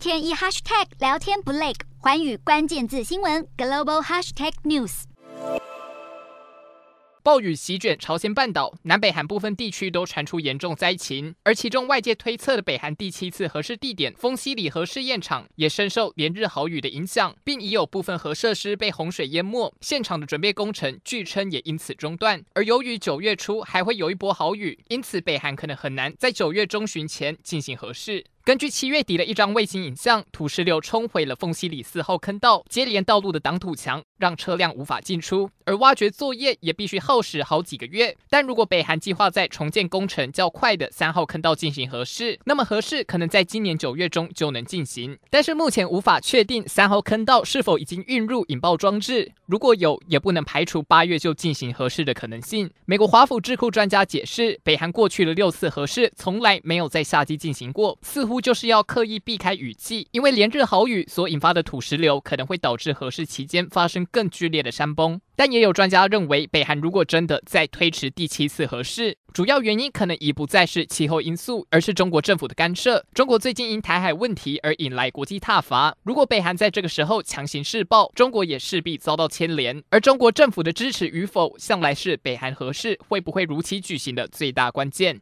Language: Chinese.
天一 hashtag 聊天不累，环宇关键字新闻 global hashtag news。暴雨席卷朝鲜半岛，南北韩部分地区都传出严重灾情，而其中外界推测的北韩第七次核试地点丰西里核试验场也深受连日豪雨的影响，并已有部分核设施被洪水淹没，现场的准备工程据称也因此中断。而由于九月初还会有一波豪雨，因此北韩可能很难在九月中旬前进行核试。根据七月底的一张卫星影像，土石流冲毁了凤溪里四号坑道，接连道路的挡土墙让车辆无法进出，而挖掘作业也必须耗时好几个月。但如果北韩计划在重建工程较快的三号坑道进行核试，那么核试可能在今年九月中就能进行。但是目前无法确定三号坑道是否已经运入引爆装置，如果有，也不能排除八月就进行核试的可能性。美国华府智库专家解释，北韩过去的六次核试从来没有在夏季进行过，似乎。就是要刻意避开雨季，因为连日豪雨所引发的土石流可能会导致核试期间发生更剧烈的山崩。但也有专家认为，北韩如果真的再推迟第七次核试，主要原因可能已不再是气候因素，而是中国政府的干涉。中国最近因台海问题而引来国际挞伐，如果北韩在这个时候强行试爆，中国也势必遭到牵连。而中国政府的支持与否，向来是北韩核试会不会如期举行的最大关键。